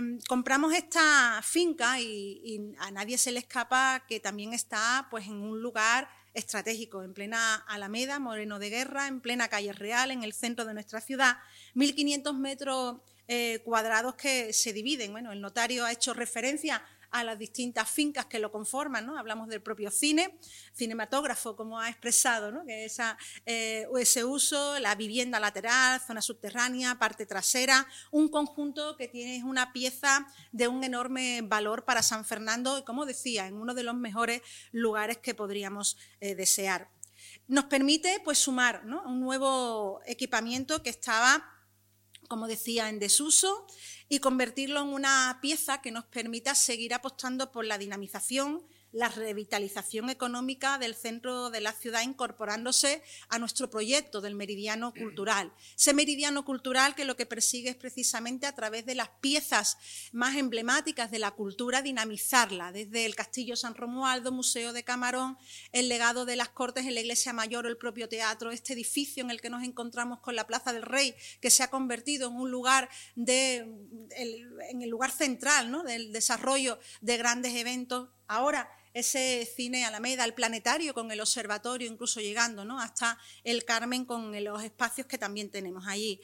Em, compramos esta finca y, a nadie se le escapa que también está pues, en un lugar estratégico, en plena Alameda, Moreno de Guerra, en plena calle Real, en el centro de nuestra ciudad, 1.500 metros eh, cuadrados que se dividen. Bueno, el notario ha hecho referencia a las distintas fincas que lo conforman, ¿no? Hablamos del propio cine, cinematógrafo, como ha expresado, ¿no? Que esa, eh, ese uso, la vivienda lateral, zona subterránea, parte trasera, un conjunto que tiene una pieza de un enorme valor para San Fernando y, como decía, en uno de los mejores lugares que podríamos eh, desear. Nos permite pues, sumar un nuevo equipamiento que estaba como decía, en desuso y convertirlo en una pieza que nos permita seguir apostando por la dinamización la revitalización económica del centro de la ciudad incorporándose a nuestro proyecto del meridiano cultural. Ese meridiano cultural que lo que persigue es precisamente a través de las piezas más emblemáticas de la cultura dinamizarla, desde el Castillo San Romualdo, Museo de Camarón, el legado de las Cortes en la Iglesia Mayor o el propio teatro, este edificio en el que nos encontramos con la Plaza del Rey, que se ha convertido en un lugar de, en el lugar central ¿no? del desarrollo de grandes eventos. Ahora, ese cine Alameda, el planetario con el observatorio, incluso llegando ¿no? hasta el Carmen con los espacios que también tenemos allí.